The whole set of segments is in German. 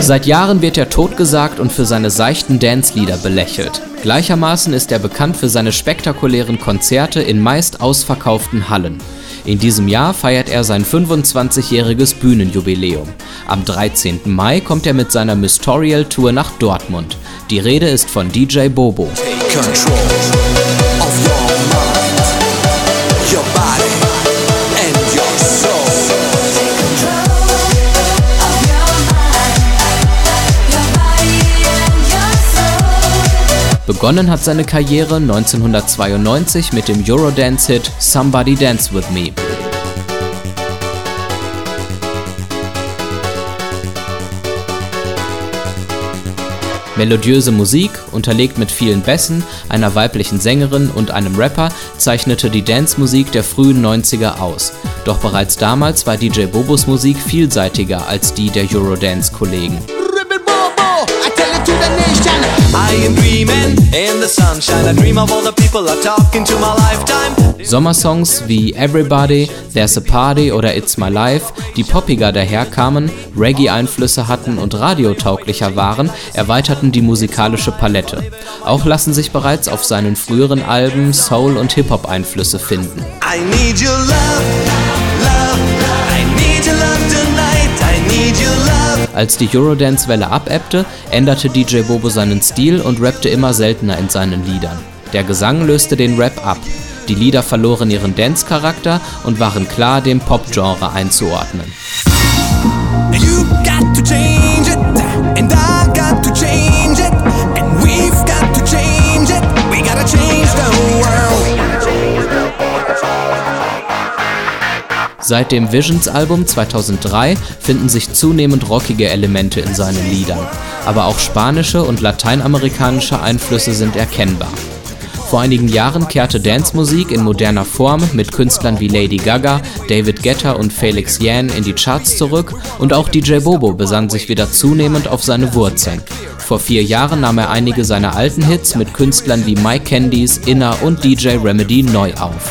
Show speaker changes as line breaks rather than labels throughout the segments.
Seit Jahren wird er totgesagt und für seine seichten Dance-Lieder belächelt. Gleichermaßen ist er bekannt für seine spektakulären Konzerte in meist ausverkauften Hallen. In diesem Jahr feiert er sein 25-jähriges Bühnenjubiläum. Am 13. Mai kommt er mit seiner Mystorial Tour nach Dortmund. Die Rede ist von DJ Bobo.
Take control
Begonnen hat seine Karriere 1992 mit dem Eurodance-Hit Somebody Dance With Me. Melodiöse Musik, unterlegt mit vielen Bässen, einer weiblichen Sängerin und einem Rapper, zeichnete die Dance-Musik der frühen 90er aus. Doch bereits damals war DJ Bobos Musik vielseitiger als die der Eurodance-Kollegen.
Ribbit Bobo, I tell it to the nation.
I am dreaming in the sunshine. I dream of all the people I talk into my lifetime.
Sommersongs wie Everybody, There's a Party oder It's My Life, die poppiger daherkamen, Reggae-Einflüsse hatten und radiotauglicher waren, erweiterten die musikalische Palette. Auch lassen sich bereits auf seinen früheren Alben Soul- und Hip-Hop-Einflüsse finden.
I need your love.
Als die Eurodance-Welle abebbte, änderte DJ Bobo seinen Stil und rappte immer seltener in seinen Liedern. Der Gesang löste den Rap ab. Die Lieder verloren ihren Dance-Charakter und waren klar dem Pop-Genre einzuordnen.
You got to change it, and I got to change
Seit dem Visions-Album 2003 finden sich zunehmend rockige Elemente in seinen Liedern, aber auch spanische und lateinamerikanische Einflüsse sind erkennbar. Vor einigen Jahren kehrte Dance-Musik in moderner Form mit Künstlern wie Lady Gaga, David Guetta und Felix Yan in die Charts zurück und auch DJ Bobo besann sich wieder zunehmend auf seine Wurzeln. Vor vier Jahren nahm er einige seiner alten Hits mit Künstlern wie Mike Candies, Inna und DJ Remedy neu auf.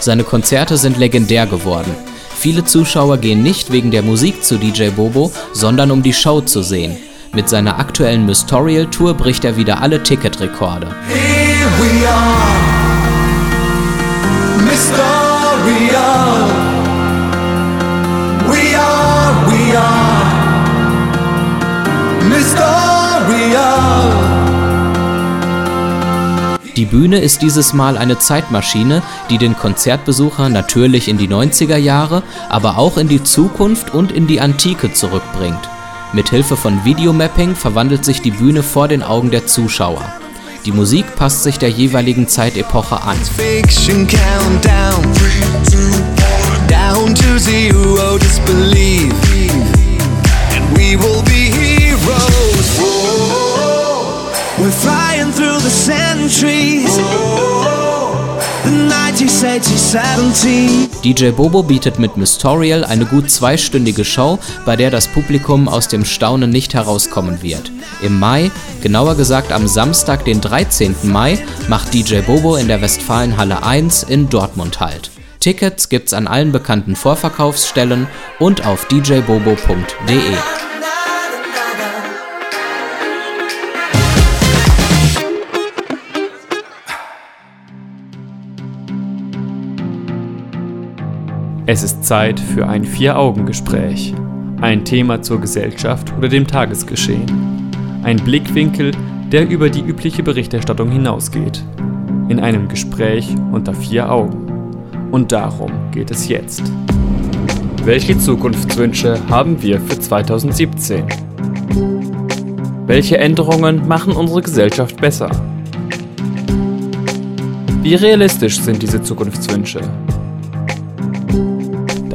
Seine Konzerte sind legendär geworden. Viele Zuschauer gehen nicht wegen der Musik zu DJ Bobo, sondern um die Show zu sehen. Mit seiner aktuellen Mystorial Tour bricht er wieder alle Ticketrekorde.
Here we are, Mysterial. We are, we are, Mysterial.
Die Bühne ist dieses Mal eine Zeitmaschine, die den Konzertbesucher natürlich in die 90er Jahre, aber auch in die Zukunft und in die Antike zurückbringt. Mit Hilfe von Videomapping verwandelt sich die Bühne vor den Augen der Zuschauer. Die Musik passt sich der jeweiligen Zeitepoche an.
We're flying through the centuries. The 1960s, 70s.
DJ Bobo bietet mit Mystorial eine gut zweistündige Show, bei der das Publikum aus dem Staunen nicht herauskommen wird. Im Mai, genauer gesagt am Samstag, den 13. Mai, macht DJ Bobo in der Westfalenhalle 1 in Dortmund Halt. Tickets gibt's an allen bekannten Vorverkaufsstellen und auf djbobo.de.
Es ist Zeit für ein Vier-Augen-Gespräch. Ein Thema zur Gesellschaft oder dem Tagesgeschehen. Ein Blickwinkel, der über die übliche Berichterstattung hinausgeht. In einem Gespräch unter vier Augen. Und darum geht es jetzt. Welche Zukunftswünsche haben wir für 2017? Welche Änderungen machen unsere Gesellschaft besser? Wie realistisch sind diese Zukunftswünsche?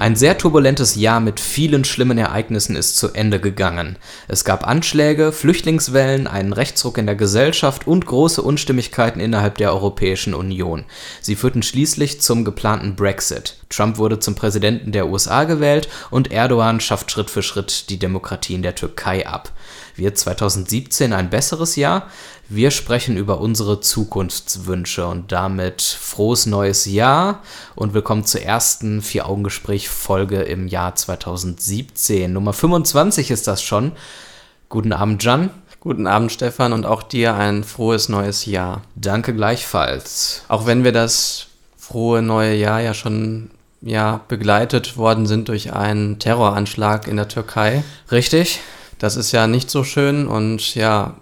Ein sehr turbulentes Jahr mit vielen schlimmen Ereignissen ist zu Ende gegangen. Es gab Anschläge, Flüchtlingswellen, einen Rechtsruck in der Gesellschaft und große Unstimmigkeiten innerhalb der Europäischen Union. Sie führten schließlich zum geplanten Brexit. Trump wurde zum Präsidenten der USA gewählt und Erdogan schafft Schritt für Schritt die Demokratie in der Türkei ab. Wird 2017 ein besseres Jahr? Wir sprechen über unsere Zukunftswünsche und damit frohes neues Jahr und willkommen zur ersten Vier-Augen-Gespräch-Folge im Jahr 2017. Nummer 25 ist das schon. Guten Abend, Jan.
Guten Abend, Stefan, und auch dir ein frohes neues Jahr.
Danke gleichfalls.
Auch wenn wir das frohe neue Jahr ja schon ja, begleitet worden sind durch einen Terroranschlag in der Türkei.
Richtig?
Das ist ja nicht so schön und ja,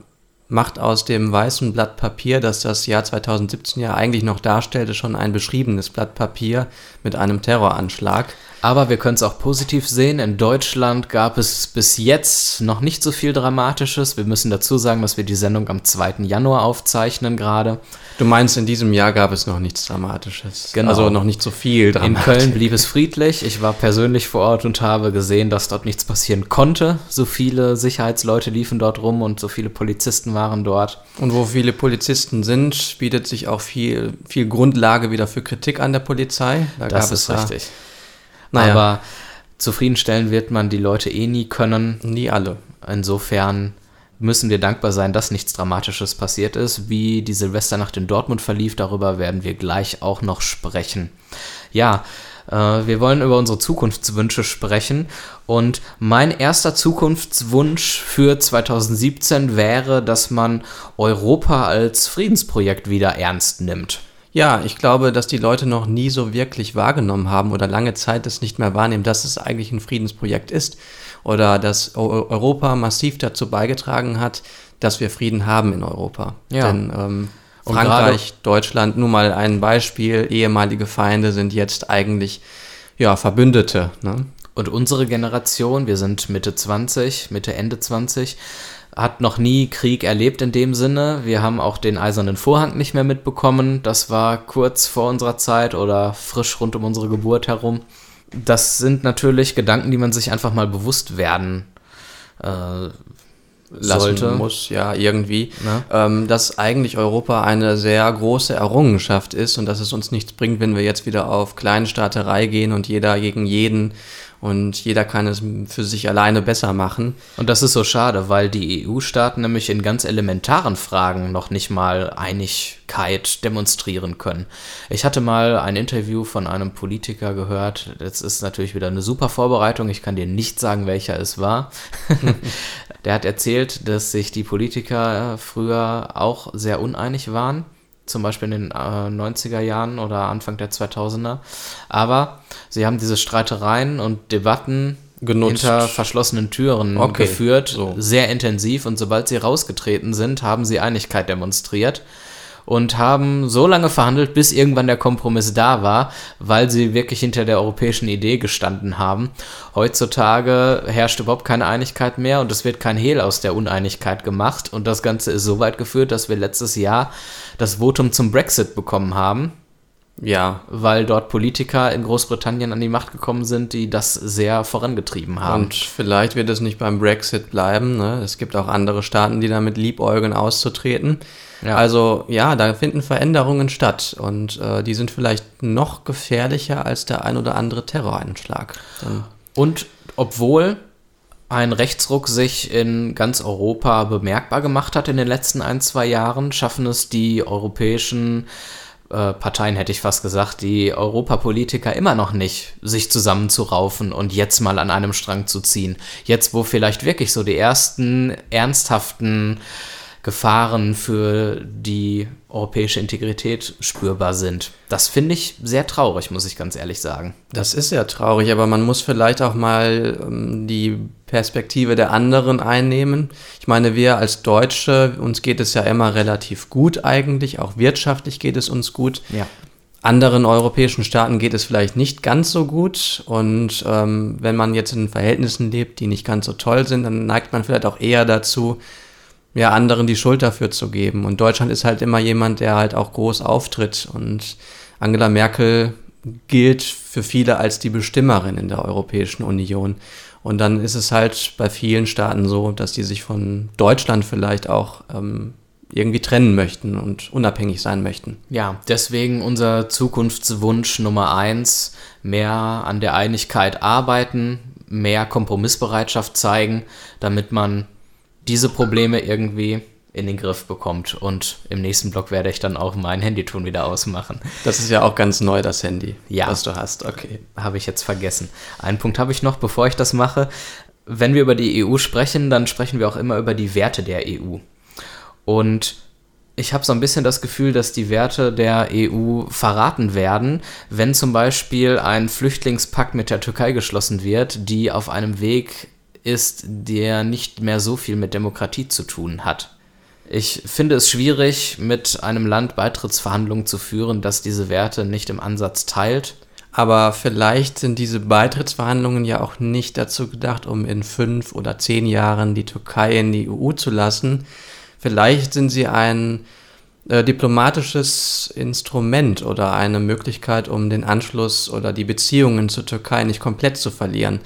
macht aus dem weißen Blatt Papier, das das Jahr 2017 ja eigentlich noch darstellte, schon ein beschriebenes Blatt Papier mit einem Terroranschlag.
Aber wir können es auch positiv sehen. In Deutschland gab es bis jetzt noch nicht so viel Dramatisches. Wir müssen dazu sagen, dass wir die Sendung am 2. Januar aufzeichnen gerade.
Du meinst, in diesem Jahr gab es noch nichts Dramatisches.
Genau.
Also noch nicht so viel
In
Dramatisches.
Köln blieb es friedlich. Ich war persönlich vor Ort und habe gesehen, dass dort nichts passieren konnte. So viele Sicherheitsleute liefen dort rum und so viele Polizisten waren dort.
Und wo viele Polizisten sind, bietet sich auch viel, viel Grundlage wieder für Kritik an der Polizei. Da
Das ist richtig.
Naja.
Aber zufriedenstellen wird man die Leute eh nie können.
nie alle.
Insofern müssen wir dankbar sein, dass nichts Dramatisches passiert ist. Wie die Silvesternacht in Dortmund verlief, darüber werden wir gleich auch noch sprechen. Ja, äh, wir wollen über unsere Zukunftswünsche sprechen. Und mein erster Zukunftswunsch für 2017 wäre, dass man Europa als Friedensprojekt wieder ernst nimmt.
Ja, ich glaube, dass die Leute noch nie so wirklich wahrgenommen haben oder lange Zeit es nicht mehr wahrnehmen, dass es eigentlich ein Friedensprojekt ist oder dass Eu- Europa massiv dazu beigetragen hat, dass wir Frieden haben in Europa.
Ja.
Denn ähm, Frankreich, Deutschland, nur mal ein Beispiel, ehemalige Feinde sind jetzt eigentlich ja, Verbündete. Ne?
Und unsere Generation, wir sind Mitte 20, Mitte, Ende 20, hat noch nie Krieg erlebt in dem Sinne. Wir haben auch den Eisernen Vorhang nicht mehr mitbekommen. Das war kurz vor unserer Zeit oder frisch rund um unsere Geburt herum. Das sind natürlich Gedanken, die man sich einfach mal bewusst werden äh,
lassen
sollte.
muss, ja, irgendwie, ähm, dass eigentlich Europa eine sehr große Errungenschaft ist und dass es uns nichts bringt, wenn wir jetzt wieder auf Kleinstaaterei gehen und jeder gegen jeden und jeder kann es für sich alleine besser machen.
Und das ist so schade, weil die EU-Staaten nämlich in ganz elementaren Fragen noch nicht mal Einigkeit demonstrieren können. Ich hatte mal ein Interview von einem Politiker gehört. Das ist natürlich wieder eine super Vorbereitung. Ich kann dir nicht sagen, welcher es war. Der hat erzählt, dass sich die Politiker früher auch sehr uneinig waren. Zum Beispiel in den äh, 90er Jahren oder Anfang der 2000er. Aber sie haben diese Streitereien und Debatten
Genutzt.
hinter verschlossenen Türen
Okay,
geführt,
so.
sehr intensiv und sobald sie rausgetreten sind, haben sie Einigkeit demonstriert und haben so lange verhandelt, bis irgendwann der Kompromiss da war, weil sie wirklich hinter der europäischen Idee gestanden haben. Heutzutage herrscht überhaupt keine Einigkeit mehr und es wird kein Hehl aus der Uneinigkeit gemacht und das Ganze ist so weit geführt, dass wir letztes Jahr das Votum zum Brexit bekommen haben
Ja,
weil dort Politiker in Großbritannien an die Macht gekommen sind, die das sehr vorangetrieben haben.
und vielleicht wird es nicht beim Brexit bleiben. Ne? Es gibt auch andere Staaten, die damit liebäugeln, auszutreten.
Ja.
Also ja, da finden Veränderungen statt und äh, die sind vielleicht noch gefährlicher als der ein oder andere Terroranschlag. Denn
Und obwohl ein Rechtsruck sich in ganz Europa bemerkbar gemacht hat in den letzten ein, zwei Jahren, schaffen es die europäischen äh, Parteien, hätte ich fast gesagt, die Europapolitiker immer noch nicht, sich zusammenzuraufen und jetzt mal an einem Strang zu ziehen. Jetzt, wo vielleicht wirklich so die ersten ernsthaften Gefahren für die europäische Integrität spürbar sind. Das finde ich sehr traurig, muss ich ganz ehrlich sagen.
Das ist ja traurig, aber man muss vielleicht auch mal ähm, die Perspektive der anderen einnehmen. Ich meine, wir als Deutsche, uns geht es ja immer relativ gut eigentlich, auch wirtschaftlich geht es uns gut.
Ja.
Anderen europäischen Staaten geht es vielleicht nicht ganz so gut und ähm, wenn man jetzt in Verhältnissen lebt, die nicht ganz so toll sind, dann neigt man vielleicht auch eher dazu, ja, anderen die Schuld dafür zu geben. Und Deutschland ist halt immer jemand, der halt auch groß auftritt. Und Angela Merkel gilt für viele als die Bestimmerin in der Europäischen Union. Und dann ist es halt bei vielen Staaten so, dass die sich von Deutschland vielleicht auch ähm, irgendwie trennen möchten und unabhängig sein möchten.
Ja, deswegen unser Zukunftswunsch Nummer eins, mehr an der Einigkeit arbeiten, mehr Kompromissbereitschaft zeigen, damit man diese Probleme irgendwie in den Griff bekommt. Und im nächsten Block werde ich dann auch mein Handyton wieder ausmachen.
Das ist ja auch ganz neu, das Handy,
Ja.
was du hast. Okay.
Habe ich jetzt vergessen. Einen Punkt habe ich noch, bevor ich das mache. Wenn wir über die EU sprechen, dann sprechen wir auch immer über die Werte der EU. Und ich habe so ein bisschen das Gefühl, dass die Werte der EU verraten werden, wenn zum Beispiel ein Flüchtlingspakt mit der Türkei geschlossen wird, die auf einem Weg ist, der nicht mehr so viel mit Demokratie zu tun hat. Ich finde es schwierig, mit einem Land Beitrittsverhandlungen zu führen, das diese Werte nicht im Ansatz teilt.
Aber vielleicht sind diese Beitrittsverhandlungen ja auch nicht dazu gedacht, um in fünf oder zehn Jahren die Türkei in die EU zu lassen. Vielleicht sind sie ein äh, diplomatisches Instrument oder eine Möglichkeit, um den Anschluss oder die Beziehungen zur Türkei nicht komplett zu verlieren.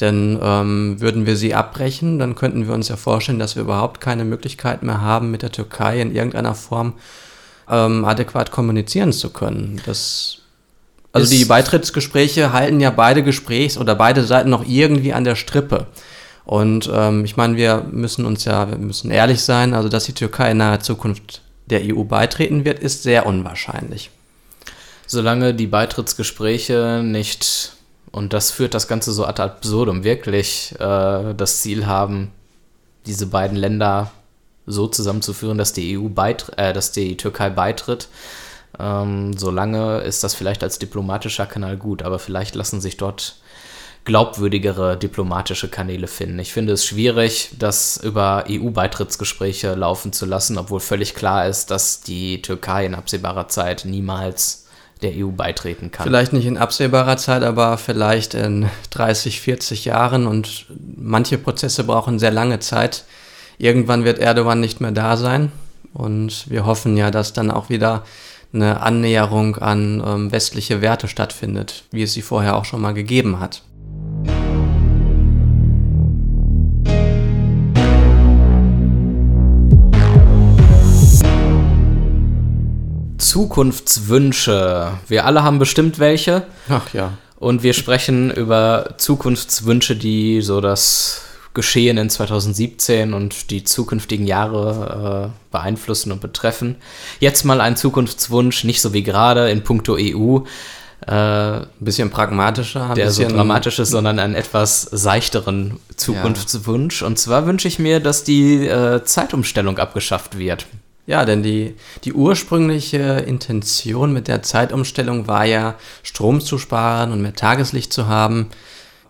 Denn ähm, würden wir sie abbrechen, dann könnten wir uns ja vorstellen, dass wir überhaupt keine Möglichkeit mehr haben, mit der Türkei in irgendeiner Form ähm, adäquat kommunizieren zu können. Das also die Beitrittsgespräche halten ja beide Gesprächs- oder beide Seiten noch irgendwie an der Strippe. Und ähm, ich meine, wir müssen uns ja, wir müssen ehrlich sein, also dass die Türkei in naher Zukunft der EU beitreten wird, ist sehr unwahrscheinlich.
solange die Beitrittsgespräche nicht, und das führt das Ganze so ad absurdum, wirklich äh, das Ziel haben, diese beiden Länder so zusammenzuführen, dass die EU äh, dass die Türkei beitritt, ähm, solange ist das vielleicht als diplomatischer Kanal gut, aber vielleicht lassen sich dort glaubwürdigere diplomatische Kanäle finden. Ich finde es schwierig, das über EU-Beitrittsgespräche laufen zu lassen, obwohl völlig klar ist, dass die Türkei in absehbarer Zeit niemals der EU beitreten kann.
Vielleicht nicht in absehbarer Zeit, aber vielleicht in 30, 40 Jahren und manche Prozesse brauchen sehr lange Zeit. Irgendwann wird Erdogan nicht mehr da sein und wir hoffen ja, dass dann auch wieder eine Annäherung an ähm, westliche Werte stattfindet, wie es sie vorher auch schon mal gegeben hat.
Zukunftswünsche. Wir alle haben bestimmt welche.
Ach ja.
Und wir sprechen über Zukunftswünsche, die so das Geschehen in 2017 und die zukünftigen Jahre äh, beeinflussen und betreffen. Jetzt mal ein Zukunftswunsch, nicht so wie gerade in puncto EU, äh,
Ein bisschen pragmatischer, ein
der so
bisschen
dramatisch ist, sondern einen etwas seichteren Zukunftswunsch. Und zwar wünsche ich mir, dass die äh, Zeitumstellung abgeschafft wird.
Ja, denn die, die ursprüngliche Intention mit der Zeitumstellung war ja, Strom zu sparen und mehr Tageslicht zu haben.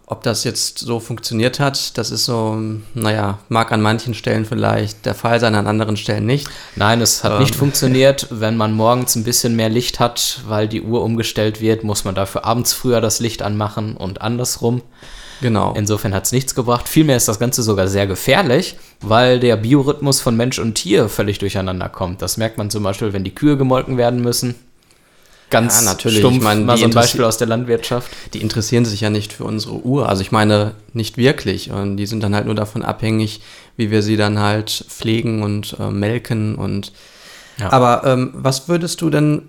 Ob das jetzt so funktioniert hat, das ist so, naja, mag an manchen Stellen vielleicht der Fall sein, an anderen Stellen nicht.
Nein, es hat nicht funktioniert. Wenn man morgens ein bisschen mehr Licht hat, weil die Uhr umgestellt wird, muss man dafür abends früher das Licht anmachen und andersrum.
Genau.
Insofern hat es nichts gebracht. Vielmehr ist das Ganze sogar sehr gefährlich, weil der Biorhythmus von Mensch und Tier völlig durcheinander kommt. Das merkt man zum Beispiel, wenn die Kühe gemolken werden müssen. Ganz
Ja, natürlich.
stumpf,
Ich meine,
mal so ein Beispiel aus der Landwirtschaft.
Die interessieren sich ja nicht für unsere Uhr. Also ich meine, nicht wirklich. Und die sind dann halt nur davon abhängig, wie wir sie dann halt pflegen und äh, melken und
Ja.
Aber ähm, was würdest du denn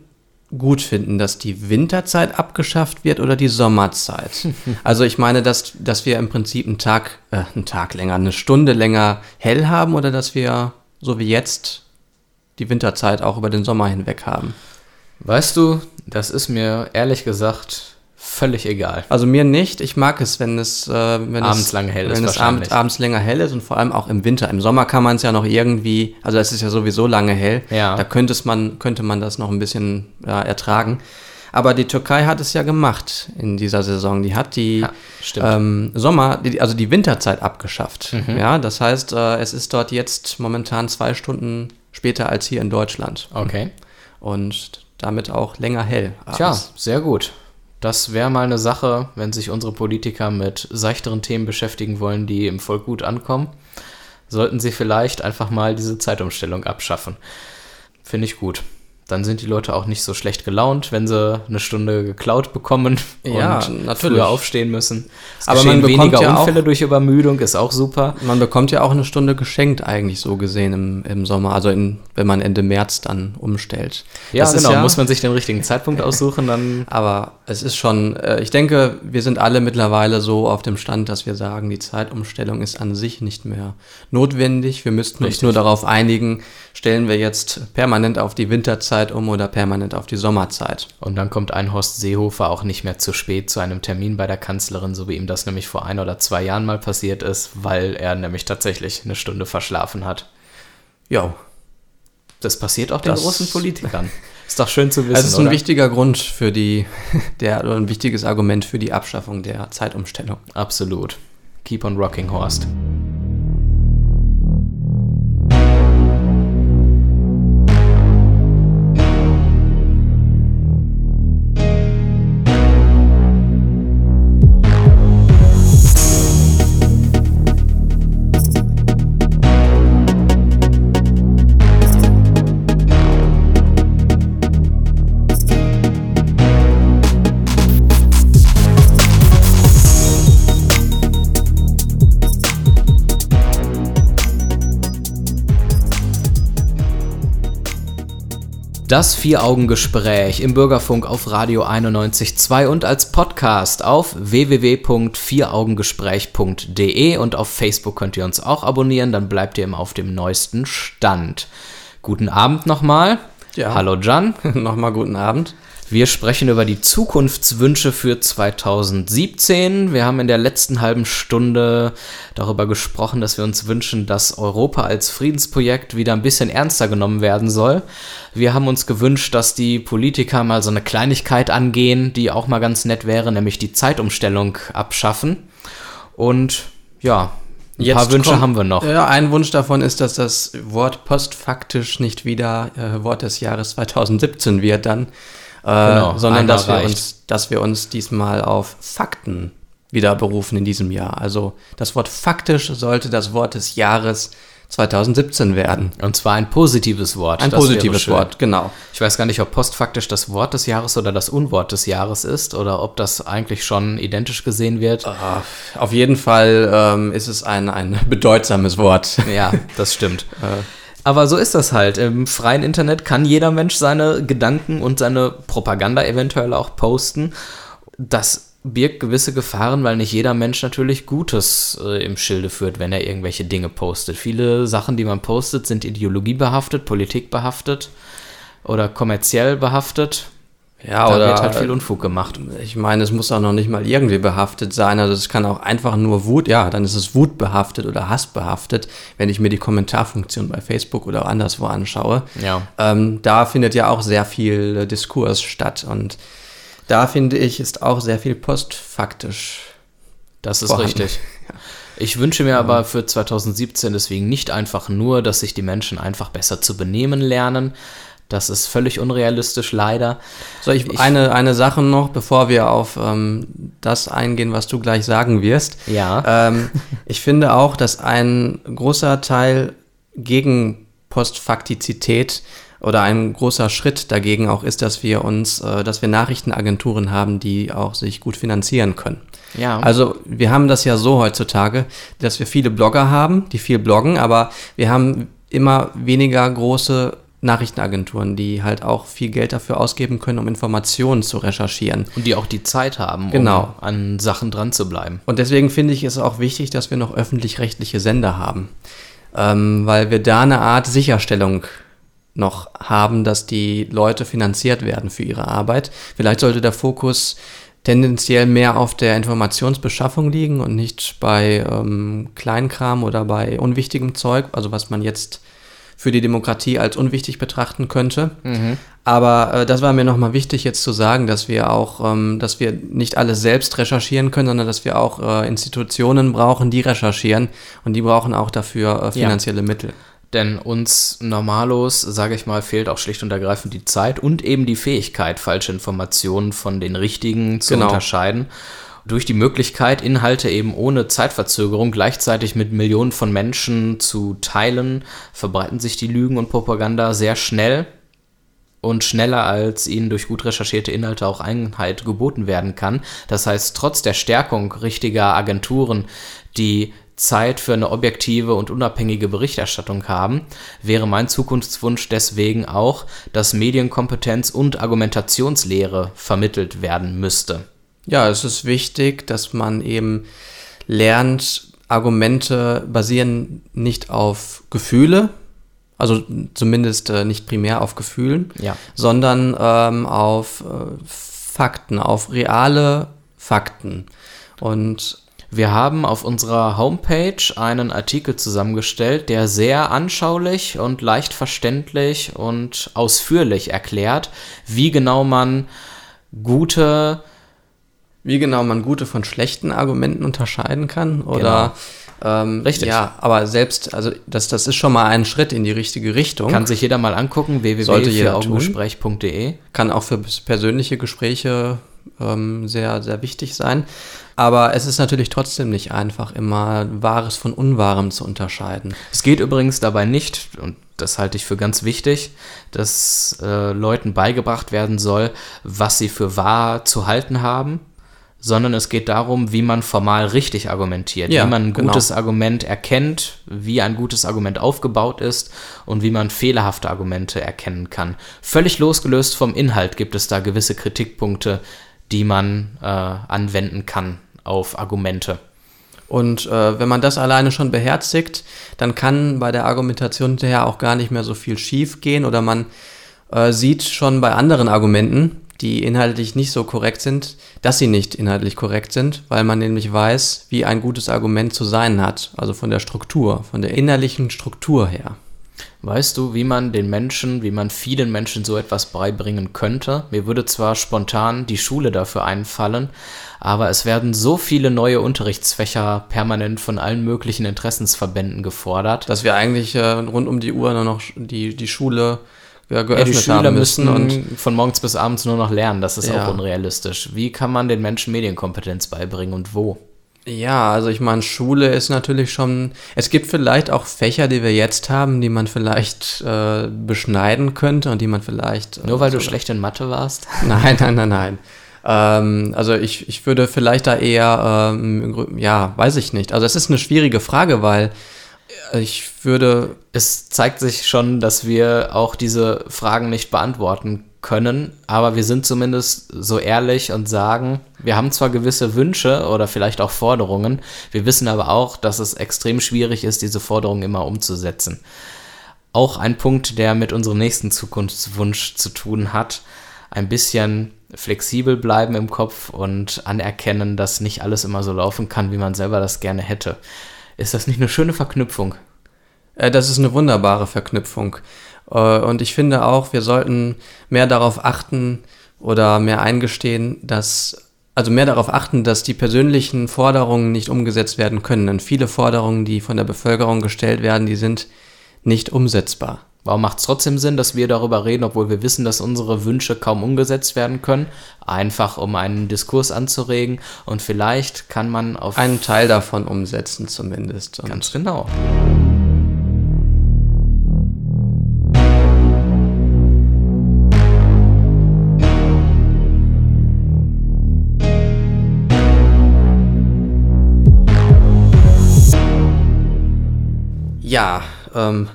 gut finden, dass die Winterzeit abgeschafft wird oder die Sommerzeit? also ich meine, dass, dass wir im Prinzip einen Tag, äh, einen Tag länger, eine Stunde länger hell haben oder dass wir, so wie jetzt, die Winterzeit auch über den Sommer hinweg haben.
Weißt du, das ist mir ehrlich gesagt völlig egal.
Also mir nicht. Ich mag es, wenn es, äh, wenn
Abends
es
lange hell ist
wenn es
wahrscheinlich.
abends, abends länger hell ist und vor allem auch im Winter. Im Sommer kann man es ja noch irgendwie, also es ist ja sowieso lange hell.
Ja.
Da könnte es man, könnte man das noch ein bisschen ja, ertragen. Aber die Türkei hat es ja gemacht in dieser Saison. Die hat die
Ja,
ähm, Sommer, die, also die Winterzeit abgeschafft.
Mhm.
Ja, das heißt, äh, es ist dort jetzt momentan zwei Stunden später als hier in Deutschland
Okay.
und damit auch länger hell.
Tja,
abends.
sehr gut. Das wäre mal eine Sache, wenn sich unsere Politiker mit seichteren Themen beschäftigen wollen, die im Volk gut ankommen, sollten sie vielleicht einfach mal diese Zeitumstellung abschaffen. Finde ich gut. Dann sind die Leute auch nicht so schlecht gelaunt, wenn sie eine Stunde geklaut bekommen
Ja,
und
natürlich.
früher aufstehen müssen. Es
Aber man bekommt
weniger
ja auch-
Unfälle durch Übermüdung, ist auch super.
Man bekommt ja auch eine Stunde geschenkt eigentlich so gesehen im, im Sommer, also in, wenn man Ende März dann umstellt.
Ja,
Das
genau. Muss man sich den richtigen Zeitpunkt aussuchen, dann
Aber es ist schon, äh, ich denke, wir sind alle mittlerweile so auf dem Stand, dass wir sagen, die Zeitumstellung ist an sich nicht mehr notwendig. Wir müssten uns
Richtig.
nur darauf einigen, stellen wir jetzt permanent auf die Winterzeit um oder permanent auf die Sommerzeit.
Und dann kommt ein Horst Seehofer auch nicht mehr zu spät zu einem Termin bei der Kanzlerin, so wie ihm das nämlich vor ein oder zwei Jahren mal passiert ist, weil er nämlich tatsächlich eine Stunde verschlafen hat.
Ja,
Das passiert auch den
Das-
großen Politikern. Ist doch schön zu wissen,
also es ist ein
oder?
wichtiger Grund für die, der, oder ein wichtiges Argument für die Abschaffung der Zeitumstellung.
Absolut. Keep on rocking, Horst. Das Vier-Augen-Gespräch im Bürgerfunk auf Radio 91.2 und als Podcast auf www.vieraugengespräch.de und auf Facebook könnt ihr uns auch abonnieren, dann bleibt ihr immer auf dem neuesten Stand. Guten Abend nochmal.
Ja.
Hallo Jan.
Nochmal guten Abend.
Wir sprechen über die Zukunftswünsche für 2017. Wir haben in der letzten halben Stunde darüber gesprochen, dass wir uns wünschen, dass Europa als Friedensprojekt wieder ein bisschen ernster genommen werden soll. Wir haben uns gewünscht, dass die Politiker mal so eine Kleinigkeit angehen, die auch mal ganz nett wäre, nämlich die Zeitumstellung abschaffen. Und ja, ein paar Wünsche
kommt-
haben wir noch.
Ja, ein Wunsch davon ist, dass das Wort postfaktisch nicht wieder äh, Wort des Jahres 2017 wird dann,
Genau,
sondern dass wir,
reicht.
uns, dass wir uns diesmal auf Fakten wieder berufen in diesem Jahr. Also das Wort faktisch sollte das Wort des Jahres 2017 werden.
Und zwar ein positives Wort.
Ein positives. Wort, genau.
Ich weiß gar nicht, ob postfaktisch das Wort des Jahres oder das Unwort des Jahres ist oder ob das eigentlich schon identisch gesehen wird.
Ah, Auf jeden Fall ähm, ist es ein, ein bedeutsames Wort.
Ja, das stimmt. Aber so ist das halt. Im freien Internet kann jeder Mensch seine Gedanken und seine Propaganda eventuell auch posten. Das birgt gewisse Gefahren, weil nicht jeder Mensch natürlich Gutes äh, im Schilde führt, wenn er irgendwelche Dinge postet. Viele Sachen, die man postet, sind ideologiebehaftet, politikbehaftet oder kommerziell behaftet.
Ja,
da
oder
wird halt viel Unfug gemacht.
Ich meine, es muss auch noch nicht mal irgendwie behaftet sein. Also es kann auch einfach nur Wut, ja, dann ist es wutbehaftet oder hassbehaftet, wenn ich mir die Kommentarfunktion bei Facebook oder anderswo anschaue.
Ja.
Ähm, da findet ja auch sehr viel äh, Diskurs statt und da finde ich, ist auch sehr viel postfaktisch.
Das ist
vorhanden.
richtig. Ich wünsche mir aber für 2017 deswegen nicht einfach nur, dass sich die Menschen einfach besser zu benehmen lernen. Das ist völlig unrealistisch, leider.
So, ich, eine, eine Sache noch, bevor wir auf ähm, das eingehen, was du gleich sagen wirst.
Ja.
Ähm, ich finde auch, dass ein großer Teil gegen Postfaktizität oder ein großer Schritt dagegen auch ist, dass wir uns, äh, dass wir Nachrichtenagenturen haben, die auch sich gut finanzieren können.
Ja.
Also wir haben das ja so heutzutage, dass wir viele Blogger haben, die viel bloggen, aber wir haben immer weniger große Nachrichtenagenturen, die halt auch viel Geld dafür ausgeben können, um Informationen zu recherchieren.
Und die auch die Zeit haben,
Genau.
um an Sachen dran zu bleiben.
Und deswegen finde ich es auch wichtig, dass wir noch öffentlich-rechtliche Sender haben, ähm, weil wir da eine Art Sicherstellung noch haben, dass die Leute finanziert werden für ihre Arbeit. Vielleicht sollte der Fokus tendenziell mehr auf der Informationsbeschaffung liegen und nicht bei ähm, Kleinkram oder bei unwichtigem Zeug, also was man jetzt für die Demokratie als unwichtig betrachten könnte. Aber äh, das war mir nochmal wichtig jetzt zu sagen, dass wir auch, ähm, dass wir nicht alles selbst recherchieren können, sondern dass wir auch äh, Institutionen brauchen, die recherchieren und die brauchen auch dafür äh, finanzielle Mittel.
Denn uns Normalos, sage ich mal, fehlt auch schlicht und ergreifend die Zeit und eben die Fähigkeit, falsche Informationen von den richtigen zu
Genau.
unterscheiden. Durch die Möglichkeit, Inhalte eben ohne Zeitverzögerung gleichzeitig mit Millionen von Menschen zu teilen, verbreiten sich die Lügen und Propaganda sehr schnell. und schneller als ihnen durch gut recherchierte Inhalte auch Einheit geboten werden kann. Das heißt, trotz der Stärkung richtiger Agenturen, die Zeit für eine objektive und unabhängige Berichterstattung haben, wäre mein Zukunftswunsch deswegen auch, dass Medienkompetenz und Argumentationslehre vermittelt werden müsste.
Ja, es ist wichtig, dass man eben lernt, Argumente basieren nicht auf Gefühle, also zumindest äh, nicht primär auf Gefühlen,
Ja.
sondern ähm, auf äh, Fakten, auf reale Fakten. Und
Wir haben auf unserer Homepage einen Artikel zusammengestellt, der sehr anschaulich und leicht verständlich und ausführlich erklärt, wie genau man gute
wie genau man gute von schlechten Argumenten unterscheiden kann oder ähm,
Richtig.
Ja, aber selbst, also das, das ist schon mal ein Schritt in die richtige Richtung.
Kann sich jeder mal angucken, www.vierAugengespräch.de.
kann auch für persönliche Gespräche ähm, sehr, sehr wichtig sein. Aber es ist natürlich trotzdem nicht einfach, immer Wahres von Unwahrem zu unterscheiden.
Es geht übrigens dabei nicht, und das halte ich für ganz wichtig, dass äh, Leuten beigebracht werden soll, was sie für wahr zu halten haben, sondern es geht darum, wie man formal richtig argumentiert,
Ja,
wie man ein
genau.
gutes Argument erkennt, wie ein gutes Argument aufgebaut ist und wie man fehlerhafte Argumente erkennen kann. Völlig losgelöst vom Inhalt gibt es da gewisse Kritikpunkte, die man äh, anwenden kann auf Argumente.
Und äh, wenn man das alleine schon beherzigt, dann kann bei der Argumentation hinterher auch gar nicht mehr so viel schief gehen oder man äh, sieht schon bei anderen Argumenten, die inhaltlich nicht so korrekt sind, dass sie nicht inhaltlich korrekt sind, weil man nämlich weiß, wie ein gutes Argument zu sein hat, also von der Struktur, von der innerlichen Struktur her.
Weißt du, wie man den Menschen, wie man vielen Menschen so etwas beibringen könnte? Mir würde zwar spontan die Schule dafür einfallen, aber es werden so viele neue Unterrichtsfächer permanent von allen möglichen Interessensverbänden gefordert.
Dass wir eigentlich äh, rund um die Uhr nur noch die, die Schule ja, geöffnet
ja, die Schüler
haben müssen
müssen
und
von morgens bis abends nur noch lernen. Das ist
Ja.
auch unrealistisch. Wie kann man den Menschen Medienkompetenz beibringen und wo?
Ja, also ich meine, Schule ist natürlich schon. Es gibt vielleicht auch Fächer, die wir jetzt haben, die man vielleicht äh, beschneiden könnte und die man vielleicht. äh,
Nur weil du
so-
schlecht in Mathe warst?
Nein, nein, nein, nein. Ähm, also ich, ich würde vielleicht da eher, ähm, ja, weiß ich nicht. Also es ist eine schwierige Frage, weil ich würde,
es zeigt sich schon, dass wir auch diese Fragen nicht beantworten können, aber wir sind zumindest so ehrlich und sagen, wir haben zwar gewisse Wünsche oder vielleicht auch Forderungen, wir wissen aber auch, dass es extrem schwierig ist, diese Forderungen immer umzusetzen. Auch ein Punkt, der mit unserem nächsten Zukunftswunsch zu tun hat, ein bisschen flexibel bleiben im Kopf und anerkennen, dass nicht alles immer so laufen kann, wie man selber das gerne hätte. Ist das nicht eine schöne Verknüpfung?
äh, das ist eine wunderbare Verknüpfung. Äh, und ich finde auch, wir sollten mehr darauf achten oder mehr eingestehen, dass, also mehr darauf achten, dass die persönlichen Forderungen nicht umgesetzt werden können. Denn viele Forderungen, die von der Bevölkerung gestellt werden, die sind nicht umsetzbar.
Warum macht es trotzdem Sinn, dass wir darüber reden, obwohl wir wissen, dass unsere Wünsche kaum umgesetzt werden können? Einfach um einen Diskurs anzuregen und vielleicht kann man auf
Einen Teil davon umsetzen zumindest. Und
ganz genau.
ja, ähm,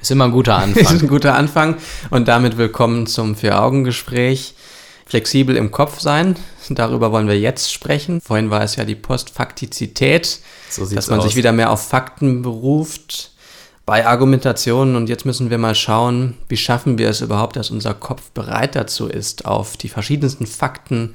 Ist immer ein guter
ist
Anfang.
ein guter Anfang. Und damit willkommen zum Vier-Augen-Gespräch. Flexibel im Kopf sein. Darüber wollen wir jetzt sprechen. Vorhin war es ja die Postfaktizität,
So
dass man
aus.
sich wieder mehr auf Fakten beruft bei Argumentationen. Und jetzt müssen wir mal schauen, wie schaffen wir es überhaupt, dass unser Kopf bereit dazu ist, auf die verschiedensten Fakten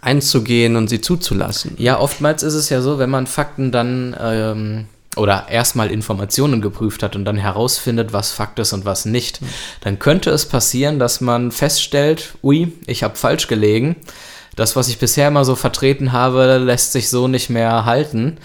einzugehen und sie zuzulassen.
Ja, oftmals ist es ja so, wenn man Fakten dann ähm, oder erstmal Informationen geprüft hat und dann herausfindet, was Fakt ist und was nicht, dann könnte es passieren, dass man feststellt, ui, ich habe falsch gelegen. Das, was ich bisher immer so vertreten habe, lässt sich so nicht mehr halten.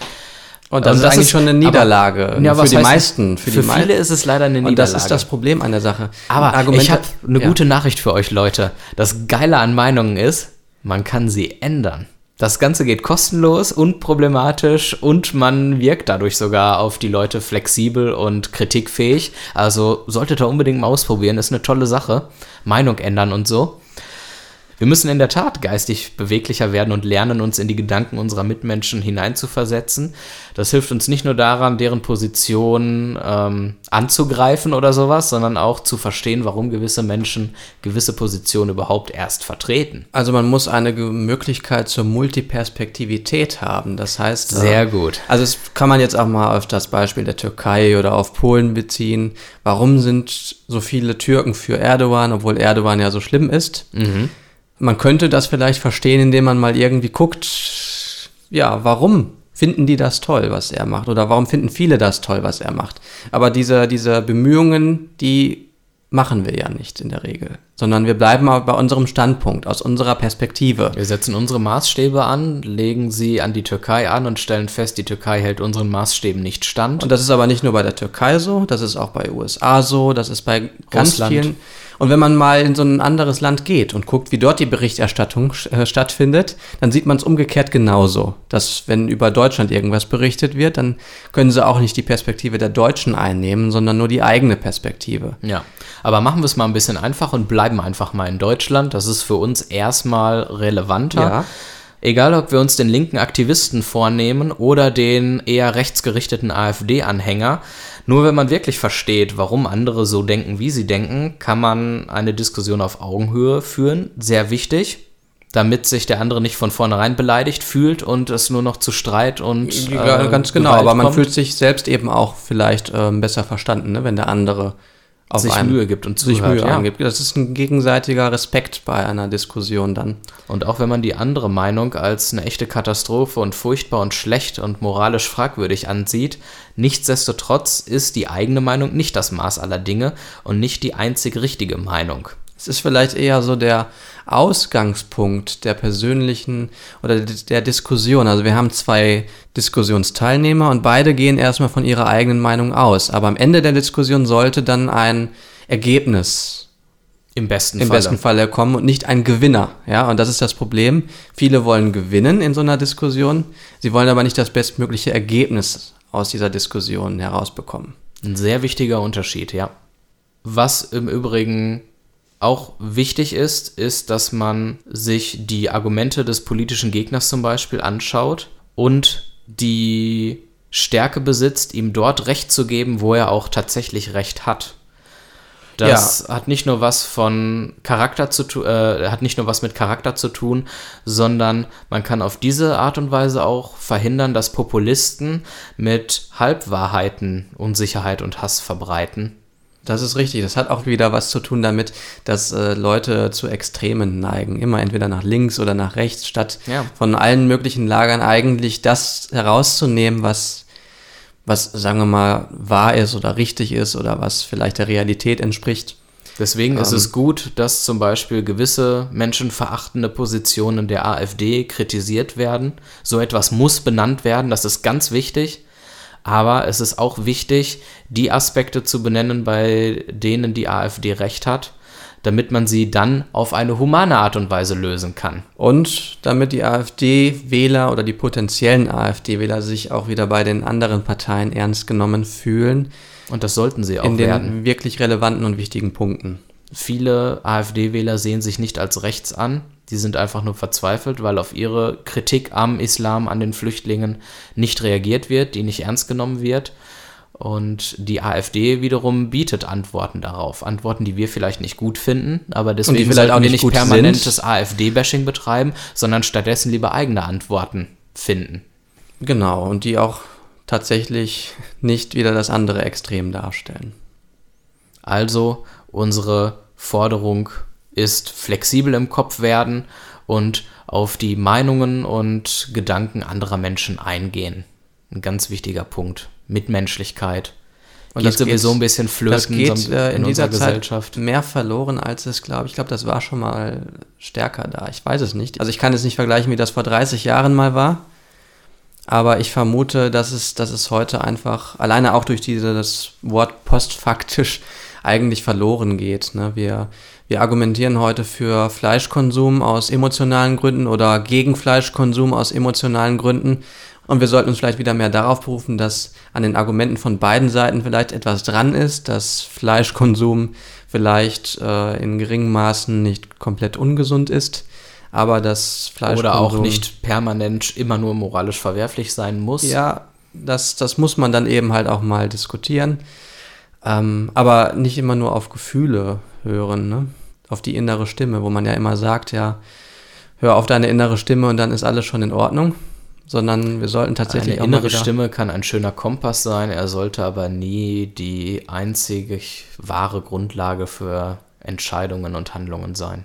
Und das
Und
ist eigentlich schon eine
aber-
Niederlage
Ja,
für die
heißt-
meisten.
Für,
die mei-
viele ist es leider eine
Und
Niederlage.
das ist das Problem an der Sache.
Aber
Argumente-
ich habe eine
ja.
gute Nachricht für euch, Leute. Das Geile an Meinungen ist, man kann sie ändern. Das Ganze geht kostenlos, unproblematisch und man wirkt dadurch sogar auf die Leute flexibel und kritikfähig. Also solltet ihr unbedingt mal ausprobieren, ist eine tolle Sache. Meinung ändern und so. Wir müssen in der Tat geistig beweglicher werden und lernen, uns in die Gedanken unserer Mitmenschen hineinzuversetzen. Das hilft uns nicht nur daran, deren Position ähm, anzugreifen oder sowas, sondern auch zu verstehen, warum gewisse Menschen gewisse Positionen überhaupt erst vertreten.
Also man muss eine Möglichkeit zur Multiperspektivität haben. Das heißt, äh,
Sehr gut.
Also das kann man jetzt auch mal auf das Beispiel der Türkei oder auf Polen beziehen. Warum sind so viele Türken für Erdogan, obwohl Erdogan ja so schlimm ist? Man könnte das vielleicht verstehen, indem man mal irgendwie guckt, ja, warum finden die das toll, was er macht? Oder warum finden viele das toll, was er macht? Aber diese, diese Bemühungen, die machen wir ja nicht in der Regel, sondern wir bleiben aber bei unserem Standpunkt, aus unserer Perspektive.
Wir setzen unsere Maßstäbe an, legen sie an die Türkei an und stellen fest, die Türkei hält unseren Maßstäben nicht stand.
Und das ist aber nicht nur bei der Türkei so, das ist auch bei USA so, das ist bei ganz
Russland.
vielen. Und wenn man mal in so ein anderes Land geht und guckt, wie dort die Berichterstattung äh, stattfindet, dann sieht man es umgekehrt genauso. Dass wenn über Deutschland irgendwas berichtet wird, dann können sie auch nicht die Perspektive der Deutschen einnehmen, sondern nur die eigene Perspektive.
Ja, aber machen wir es mal ein bisschen einfach und bleiben einfach mal in Deutschland. Das ist für uns erstmal relevanter.
Ja.
Egal, ob wir uns den linken Aktivisten vornehmen oder den eher rechtsgerichteten AfD-Anhänger. Nur wenn man wirklich versteht, warum andere so denken, wie sie denken, kann man eine Diskussion auf Augenhöhe führen. Sehr wichtig, damit sich der andere nicht von vornherein beleidigt fühlt und es nur noch zu Streit und
Ja,
äh,
ganz genau,
Gewalt
aber man
kommt.
fühlt sich selbst eben auch vielleicht ähm, besser verstanden, ne, wenn der andere auf
Sich
einem
Mühe gibt und
sich
zuhört,
Mühe
ja.
angibt. Das ist ein gegenseitiger Respekt bei einer Diskussion dann.
Und auch wenn man die andere Meinung als eine echte Katastrophe und furchtbar und schlecht und moralisch fragwürdig ansieht, nichtsdestotrotz ist die eigene Meinung nicht das Maß aller Dinge und nicht die einzig richtige Meinung.
Es ist vielleicht eher so der Ausgangspunkt der persönlichen oder der Diskussion. Also wir haben zwei Diskussionsteilnehmer und beide gehen erstmal von ihrer eigenen Meinung aus. Aber am Ende der Diskussion sollte dann ein Ergebnis
Im besten
im
Falle.
besten Falle kommen und nicht ein Gewinner. Ja, und das ist das Problem. Viele wollen gewinnen in so einer Diskussion. Sie wollen aber nicht das bestmögliche Ergebnis aus dieser Diskussion herausbekommen.
Ein sehr wichtiger Unterschied, ja. Was im Übrigen auch wichtig ist, ist, dass man sich die Argumente des politischen Gegners zum Beispiel anschaut und die Stärke besitzt, ihm dort Recht zu geben, wo er auch tatsächlich Recht hat. Das hat nicht nur was von Charakter zu tun, äh, hat nicht nur was mit Charakter zu tun, sondern man kann auf diese Art und Weise auch verhindern, dass Populisten mit Halbwahrheiten Unsicherheit und Hass verbreiten.
Das ist richtig. Das hat auch wieder was zu tun damit, dass äh, Leute zu Extremen neigen. Immer entweder nach links oder nach rechts, statt
Ja.
von allen möglichen Lagern eigentlich das herauszunehmen, was, was, sagen wir mal, wahr ist oder richtig ist oder was vielleicht der Realität entspricht.
Deswegen ist
Ähm.
es gut, dass zum Beispiel gewisse menschenverachtende Positionen der AfD kritisiert werden. So etwas muss benannt werden, das ist ganz wichtig. Aber es ist auch wichtig, die Aspekte zu benennen, bei denen die AfD recht hat, damit man sie dann auf eine humane Art und Weise lösen kann.
Und damit die AfD-Wähler oder die potenziellen AfD-Wähler sich auch wieder bei den anderen Parteien ernst genommen fühlen,
Und das sollten sie auch
in den
werden.
wirklich relevanten und wichtigen Punkten.
Viele AfD-Wähler sehen sich nicht als rechts an. Die sind einfach nur verzweifelt, weil auf ihre Kritik am Islam, an den Flüchtlingen nicht reagiert wird, die nicht ernst genommen wird. Und die AfD wiederum bietet Antworten darauf. Antworten, die wir vielleicht nicht gut finden, aber deswegen
vielleicht
sollten
auch
wir
nicht
permanentes. AfD-Bashing betreiben, sondern stattdessen lieber eigene Antworten finden.
Genau, und die auch tatsächlich nicht wieder das andere Extrem darstellen.
Also unsere Forderung ist flexibel im Kopf werden und auf die Meinungen und Gedanken anderer Menschen eingehen. Ein ganz wichtiger Punkt. Mitmenschlichkeit.
Und
geht
das
sowieso
geht-
ein bisschen
Das
flöten
geht
so
äh, in, dieser
unserer
Zeit mehr verloren, als es, glaube ich, glaube, das war schon mal stärker da. Ich weiß es nicht. Also ich kann es nicht vergleichen, wie das vor 30 Jahren mal war. Aber ich vermute, dass es, dass es heute einfach, alleine auch durch dieses Wort postfaktisch, eigentlich verloren geht. Ne? Wir, wir argumentieren heute für Fleischkonsum aus emotionalen Gründen oder gegen Fleischkonsum aus emotionalen Gründen. Und wir sollten uns vielleicht wieder mehr darauf berufen, dass an den Argumenten von beiden Seiten vielleicht etwas dran ist, dass Fleischkonsum vielleicht äh, in geringen Maßen nicht komplett ungesund ist, aber dass Fleischkonsum...
Oder auch nicht permanent immer nur moralisch verwerflich sein muss.
Ja, das, das muss man dann eben halt auch mal diskutieren. Ähm, aber nicht immer nur auf Gefühle hören, ne? auf die innere Stimme, wo man ja immer sagt, ja, hör auf deine innere Stimme und dann ist alles schon in Ordnung. Sondern wir sollten tatsächlich
Eine innere Stimme kann ein schöner Kompass sein, er sollte aber nie die einzige wahre Grundlage für Entscheidungen und Handlungen sein.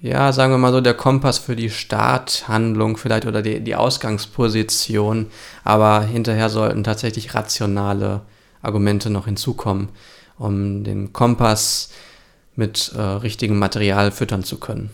ja, sagen wir mal so, der Kompass für die Starthandlung vielleicht oder die, die Ausgangsposition, aber hinterher sollten tatsächlich rationale Argumente noch hinzukommen, um den Kompass mit äh, richtigem Material füttern zu können.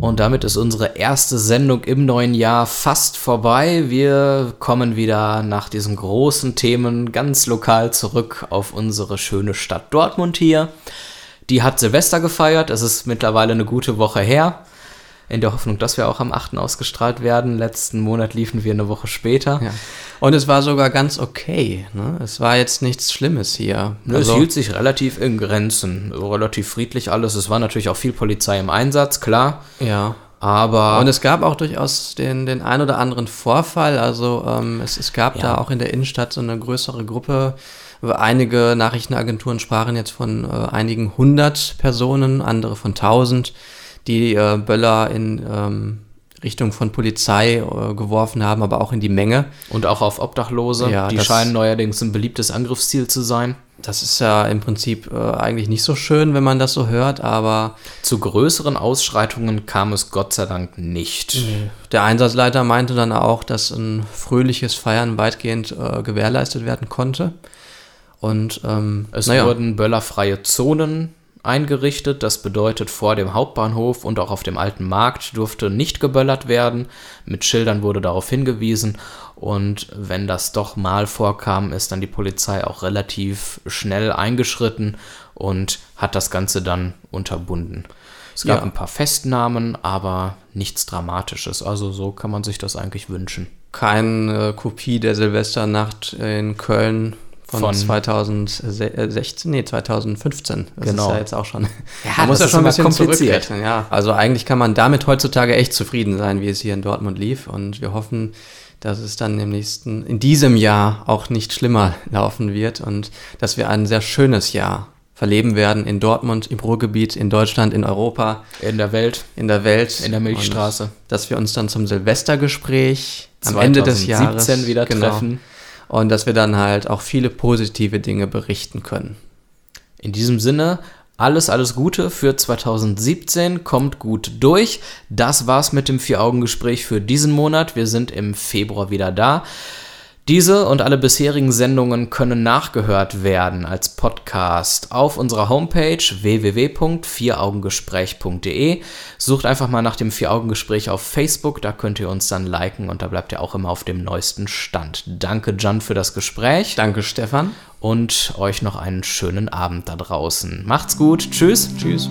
Und damit ist unsere erste Sendung im neuen Jahr fast vorbei. Wir kommen wieder nach diesen großen Themen ganz lokal zurück auf unsere schöne Stadt Dortmund hier. Die hat Silvester gefeiert. Es ist mittlerweile eine gute Woche her. In der Hoffnung, dass wir auch am 8. ausgestrahlt werden. Letzten Monat liefen wir eine Woche später.
Ja. Und es war sogar ganz okay. Ne? Es war jetzt nichts Schlimmes hier. Also-
es hielt sich relativ in Grenzen. Relativ friedlich alles. Es war natürlich auch viel Polizei im Einsatz, klar.
ja.
Aber
Und es gab auch durchaus den, den ein oder anderen Vorfall. Also ähm, es, es gab
Ja.
da auch in der Innenstadt so eine größere Gruppe. Einige Nachrichtenagenturen sprachen jetzt von äh, einigen hundert Personen, andere von tausend, die äh, Böller in ähm, Richtung von Polizei äh, geworfen haben, aber auch in die Menge.
Und auch auf Obdachlose.
Ja,
die scheinen neuerdings ein beliebtes Angriffsziel zu sein.
Das ist ja im Prinzip äh, eigentlich nicht so schön, wenn man das so hört, aber
Zu größeren Ausschreitungen kam es Gott sei Dank nicht.
Der Einsatzleiter meinte dann auch, dass ein fröhliches Feiern weitgehend äh, gewährleistet werden konnte. Und ähm,
Es
naja,
wurden böllerfreie Zonen eingerichtet. Das bedeutet, vor dem Hauptbahnhof und auch auf dem alten Markt durfte nicht geböllert werden. Mit Schildern wurde darauf hingewiesen. Und wenn das doch mal vorkam, ist dann die Polizei auch relativ schnell eingeschritten und hat das Ganze dann unterbunden. Es gab
Ja.
ein paar Festnahmen, aber nichts Dramatisches. Also so kann man sich das eigentlich wünschen.
keine Kopie der Silvesternacht in Köln von,
Von-
2016, nee, 2015. Das
Genau.
ist ja jetzt auch schon.
Ja,
man muss ja schon ein bisschen
kompliziert.
Ja, also eigentlich kann man damit heutzutage echt zufrieden sein, wie es hier in Dortmund lief. Und wir hoffen, dass es dann im nächsten, in diesem Jahr auch nicht schlimmer laufen wird und dass wir ein sehr schönes Jahr verleben werden in Dortmund, im Ruhrgebiet, in Deutschland, in Europa,
In der Welt,
in der Welt.
in der Milchstraße.
Und dass wir uns dann zum Silvestergespräch am Ende des Jahres
2017 wieder
genau,
treffen.
Und dass wir dann halt auch viele positive Dinge berichten können.
In diesem Sinne, alles, alles Gute für 2017. Kommt gut durch. Das war's mit dem Vier-Augen-Gespräch für diesen Monat. Wir sind im Februar wieder da. Diese und alle bisherigen Sendungen können nachgehört werden als Podcast auf unserer Homepage www.vieraugengespräch.de. Sucht einfach mal nach dem Vier-Augen-Gespräch auf Facebook, da könnt ihr uns dann liken und da bleibt ihr auch immer auf dem neuesten Stand. Danke, Jan, für das Gespräch
Danke, Stefan.
und euch noch einen schönen Abend da draußen. Macht's gut, tschüss.
Tschüss.